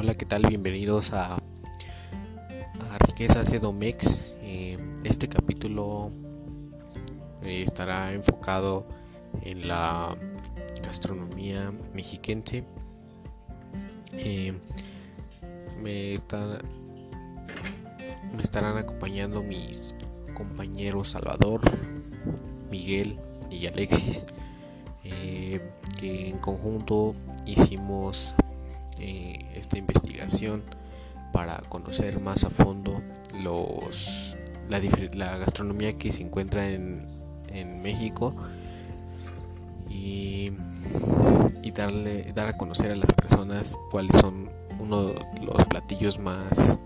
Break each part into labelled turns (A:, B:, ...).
A: hola, ¿qué tal? Bienvenidos a, a Riquezas Edomex. Eh, este capítulo eh, estará enfocado en la gastronomía mexiquense. Eh, me, me estarán acompañando mis compañeros Salvador, Miguel y Alexis, que en conjunto hicimos eh, esta investigación para conocer más a fondo los, la, gastronomía que se encuentra en, en México y, y, darle, dar a conocer a las personas cuáles son uno de los platillos más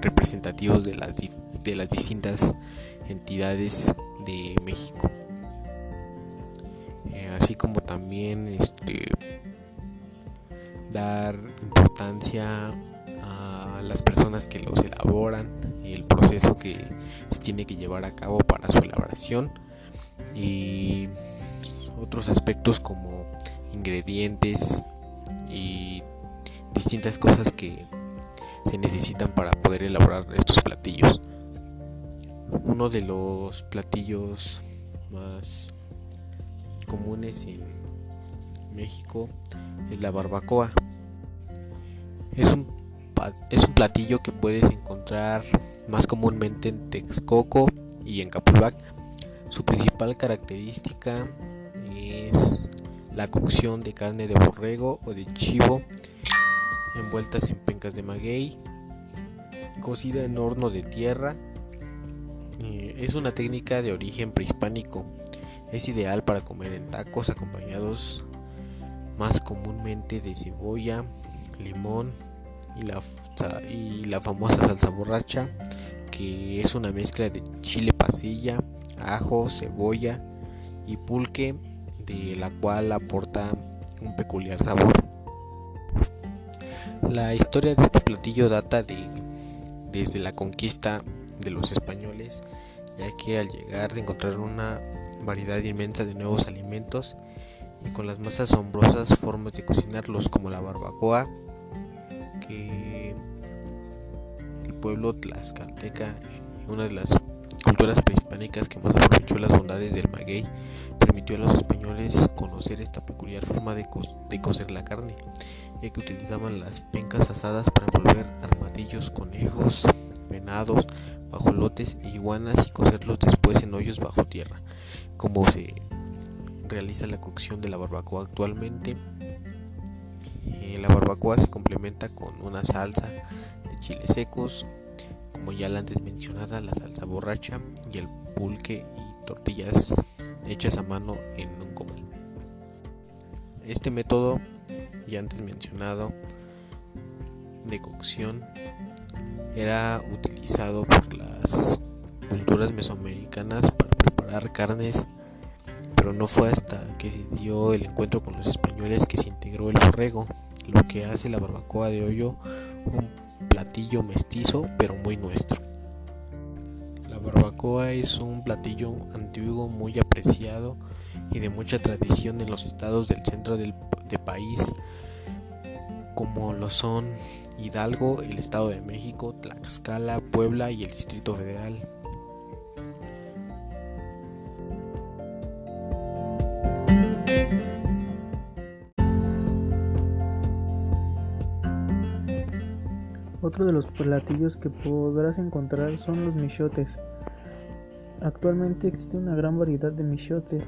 A: representativos de las, de las distintas entidades de México. Eh, así como también este, dar importancia a las personas que los elaboran y el proceso que se tiene que llevar a cabo para su elaboración y otros aspectos como ingredientes y distintas cosas que se necesitan para poder elaborar estos platillos. Uno de los platillos más comunes en México es la barbacoa. Es un, es un platillo que puedes encontrar más comúnmente en Texcoco y en Capulbac. Su principal característica es la cocción de carne de borrego o de chivo envueltas en pencas de maguey, cocida en horno de tierra. Eh, es una técnica de origen prehispánico. Es ideal para comer en tacos acompañados más comúnmente de cebolla, limón y la, y la famosa salsa borracha, que es una mezcla de chile pasilla, ajo, cebolla y pulque, de la cual aporta un peculiar sabor. La historia de este platillo data de desde la conquista de los españoles, ya que al llegar encontraron una variedad inmensa de nuevos alimentos y con las más asombrosas formas de cocinarlos como la barbacoa el pueblo tlaxcalteca una de las culturas prehispánicas que más aprovechó las bondades del maguey permitió a los españoles conocer esta peculiar forma de, de cocer la carne ya que utilizaban las pencas asadas para envolver armadillos, conejos, venados, bajolotes e iguanas y cocerlos después en hoyos bajo tierra como se realiza la cocción de la barbacoa actualmente. Barbacoa se complementa con una salsa de chiles secos, como ya la antes mencionada, la salsa borracha y el pulque y tortillas hechas a mano en un comal. Este método, ya antes mencionado, de cocción era utilizado por las culturas mesoamericanas para preparar carnes pero no fue hasta que se dio el encuentro con los españoles que se integró el borrego, lo que hace la barbacoa de hoyo un platillo mestizo pero muy nuestro. La barbacoa es un platillo antiguo muy apreciado y de mucha tradición en los estados del centro del país como lo son Hidalgo, el Estado de México, Tlaxcala, Puebla y el Distrito Federal.
B: Otro de los platillos que podrás encontrar son los michotes. Actualmente existe una gran variedad de michotes.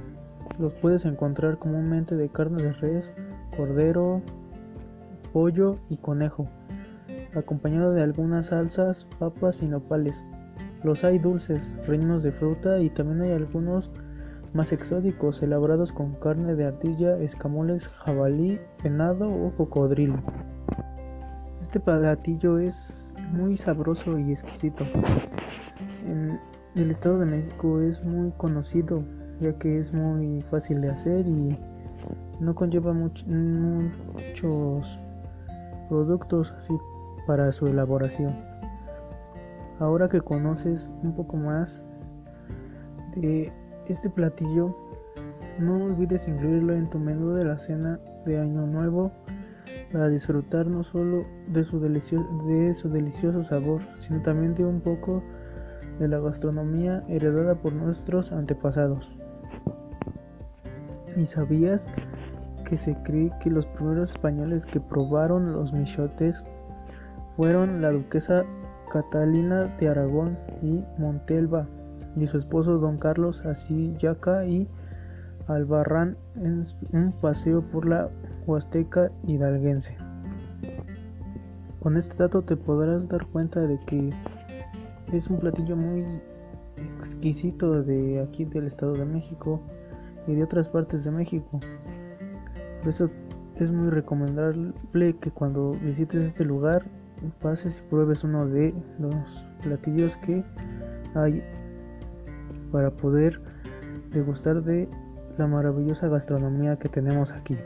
B: Los puedes encontrar comúnmente de carne de res, cordero, pollo y conejo, acompañado de algunas salsas, papas y nopales. Los hay dulces, rellenos de fruta y también hay algunos más exóticos, elaborados con carne de ardilla, escamoles, jabalí, venado o cocodrilo. Este platillo es muy sabroso y exquisito. En el Estado de México es muy conocido ya que es muy fácil de hacer y no conlleva muchos productos así para su elaboración. Ahora que conoces un poco más de este platillo, no olvides incluirlo en tu menú de la cena de Año Nuevo para disfrutar no solo de su, de su delicioso sabor, sino también de un poco de la gastronomía heredada por nuestros antepasados. ¿Y sabías que se cree que los primeros españoles que probaron los michotes fueron la duquesa Catalina de Aragón y Montelva y su esposo don Carlos Asillaca y Albarrán en un paseo por la Huasteca hidalguense. Con este dato te podrás dar cuenta de que es un platillo muy exquisito de aquí del Estado de México y de otras partes de México. Por eso es muy recomendable que cuando visites este lugar pases y pruebes uno de los platillos que hay para poder degustar de la maravillosa gastronomía que tenemos aquí.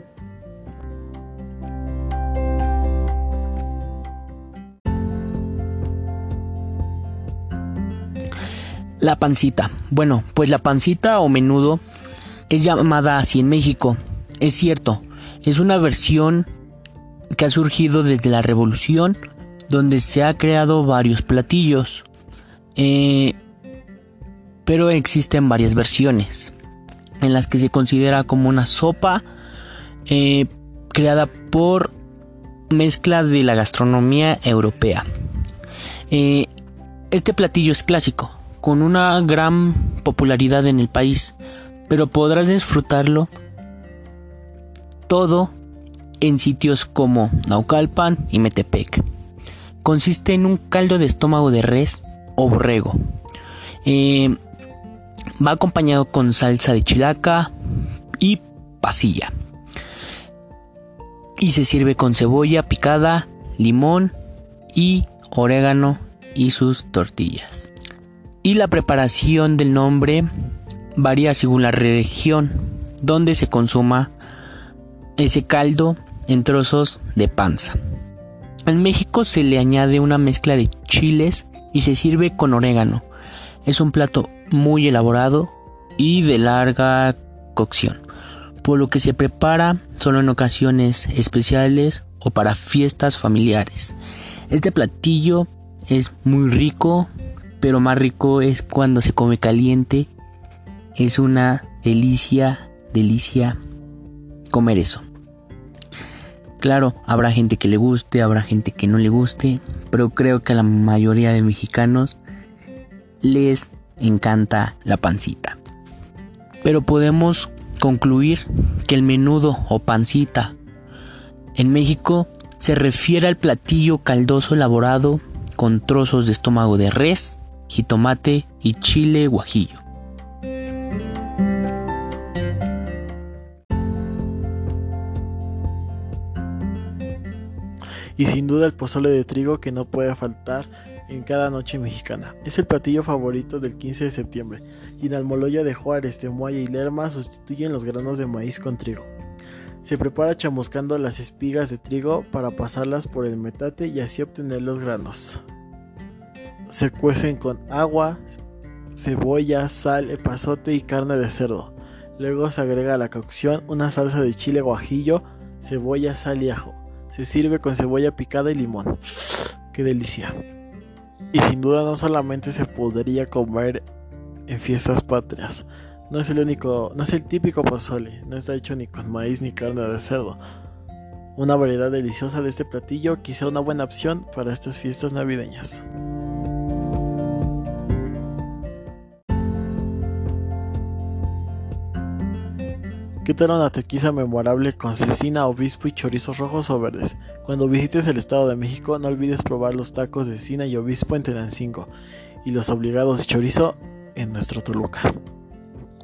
C: La pancita. Bueno, pues la pancita o menudo es llamada así en México. Es cierto, es una versión que ha surgido desde la revolución donde se ha creado varios platillos. Eh, pero existen varias versiones en las que se considera como una sopa eh, creada por mezcla de la gastronomía europea. Eh, este platillo es clásico, con una gran popularidad en el país, pero podrás disfrutarlo todo en sitios como Naucalpan y Metepec. Consiste en un caldo de estómago de res o borrego. Eh, va acompañado con salsa de chilaca y pasilla. Y se sirve con cebolla picada, limón y orégano y sus tortillas y la preparación del nombre varía según la región donde se consuma ese caldo en trozos de panza. En México se le añade una mezcla de chiles y se sirve con orégano. Es un plato muy elaborado y de larga cocción, por lo que se prepara solo en ocasiones especiales o para fiestas familiares. Este platillo es muy rico, pero más rico es cuando se come caliente. Es una delicia, delicia comer eso. Claro, habrá gente que le guste, habrá gente que no le guste, pero creo que a la mayoría de mexicanos les encanta la pancita. Pero podemos concluir que el menudo o pancita en México se refiere al platillo caldoso elaborado con trozos de estómago de res, jitomate y chile guajillo.
D: Y sin duda el pozole de trigo que no puede faltar en cada noche mexicana. Es el platillo favorito del 15 de septiembre y en Almoloya de Juárez, Temuaya y Lerma sustituyen los granos de maíz con trigo. Se prepara chamuscando las espigas de trigo para pasarlas por el metate y así obtener los granos se cuecen con agua, cebolla, sal, epazote y carne de cerdo. Luego se agrega a la cocción una salsa de chile guajillo, cebolla, sal y ajo. Se sirve con cebolla picada y limón. ¡Qué delicia! Y sin duda no solamente se podría comer en fiestas patrias. No es el único, no es el típico pozole, no está hecho ni con maíz ni carne de cerdo. Una variedad deliciosa de este platillo, quizá una buena opción para estas fiestas navideñas. ¿Qué tal una tequiza memorable con cecina, obispo y chorizos rojos o verdes? Cuando visites el Estado de México no olvides probar los tacos de cecina y obispo en Tenancingo y los obligados de chorizo en nuestro Toluca.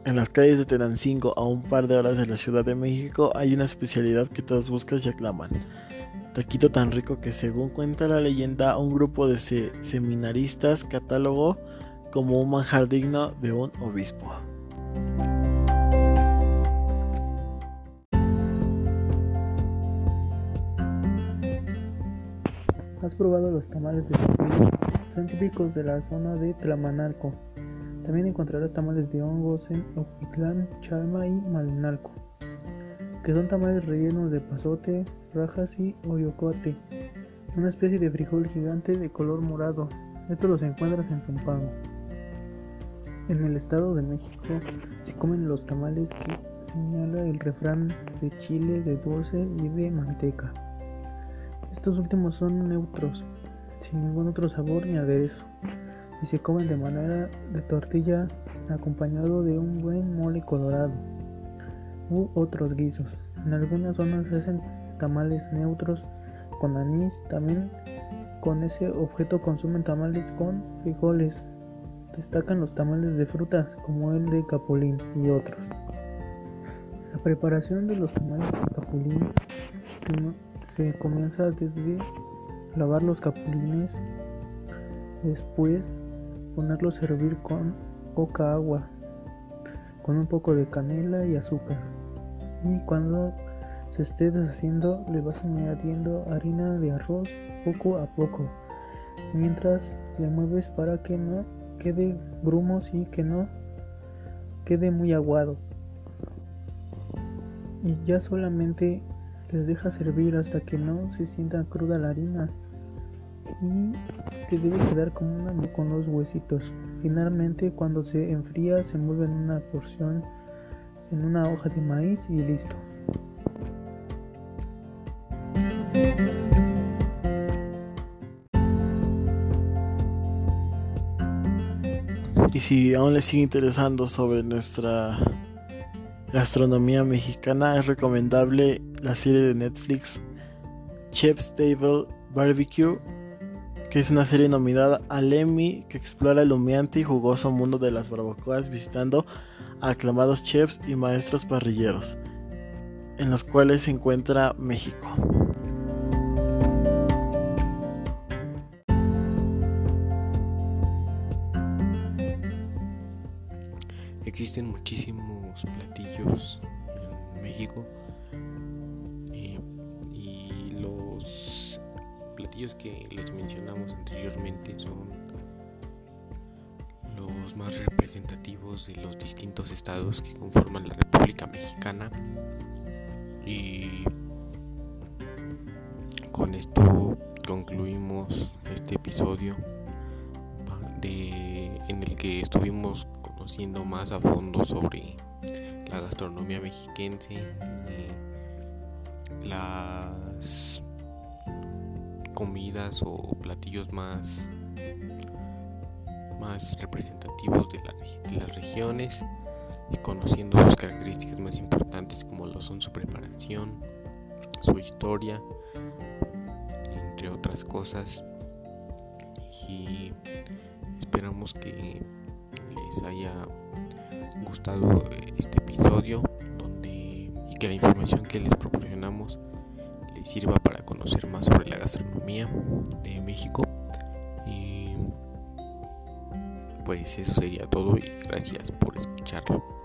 D: En las calles de Tenancingo, a un par de horas de la Ciudad de México, hay una especialidad que todos buscan y aclaman. Taquito tan rico que según cuenta la leyenda, un grupo de seminaristas catálogó como un manjar digno de un obispo.
B: ¿Has probado los tamales de pepillo? Son típicos de la zona de Tlamanalco. También encontrarás tamales de hongos en Oquitlán, Chalma y Malinalco. que son tamales rellenos de pasote, rajas y oyocote, una especie de frijol gigante de color morado. Estos los encuentras en Zumpango. En el Estado de México se comen los tamales que señala el refrán de chile, de dulce y de manteca. Estos últimos son neutros, sin ningún otro sabor ni aderezo, y se comen de manera de tortilla acompañado de un buen mole colorado u otros guisos. En algunas zonas se hacen tamales neutros con anís, también con ese objeto consumen tamales con frijoles. Destacan los tamales de frutas como el de capulín y otros. La preparación de los tamales de capulín se comienza desde lavar los capulines, después ponerlos a hervir con poca agua, con un poco de canela y azúcar. Y cuando se esté deshaciendo le vas añadiendo harina de arroz poco a poco, mientras le mueves para que no quede grumos y que no quede muy aguado. Y ya solamente les deja servir hasta que no se sienta cruda la harina y te debe quedar como una con los huesitos. Finalmente cuando se enfría se mueve en una porción en una hoja de maíz y listo.
D: Y si aún les sigue interesando sobre nuestra gastronomía mexicana, es recomendable la serie de Netflix Chef's Table Barbecue, que es una serie nominada al Emmy que explora el humeante y jugoso mundo de las barbacoas visitando a aclamados chefs y maestros parrilleros, en los cuales se encuentra México.
A: Existen muchísimos platillos en México eh, y los platillos que les mencionamos anteriormente son los más representativos de los distintos estados que conforman la República Mexicana. Y con esto concluimos este episodio de, en el que estuvimos conociendo más a fondo sobre la gastronomía mexiquense las comidas o platillos más más representativos de, de las regiones y conociendo sus características más importantes como lo son su preparación, su historia, entre otras cosas. Y esperamos que les haya gustado este episodio donde y que la información que les proporcionamos les sirva para conocer más sobre la gastronomía de México y pues eso sería todo y gracias por escucharlo.